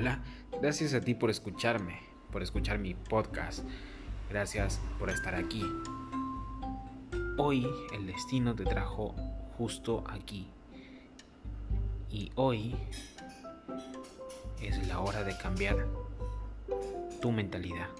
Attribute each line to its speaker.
Speaker 1: hola. Gracias a ti por escucharme, por escuchar mi podcast. Gracias por estar aquí. Hoy el destino te trajo justo aquí. Y hoy es la hora de cambiar tu mentalidad.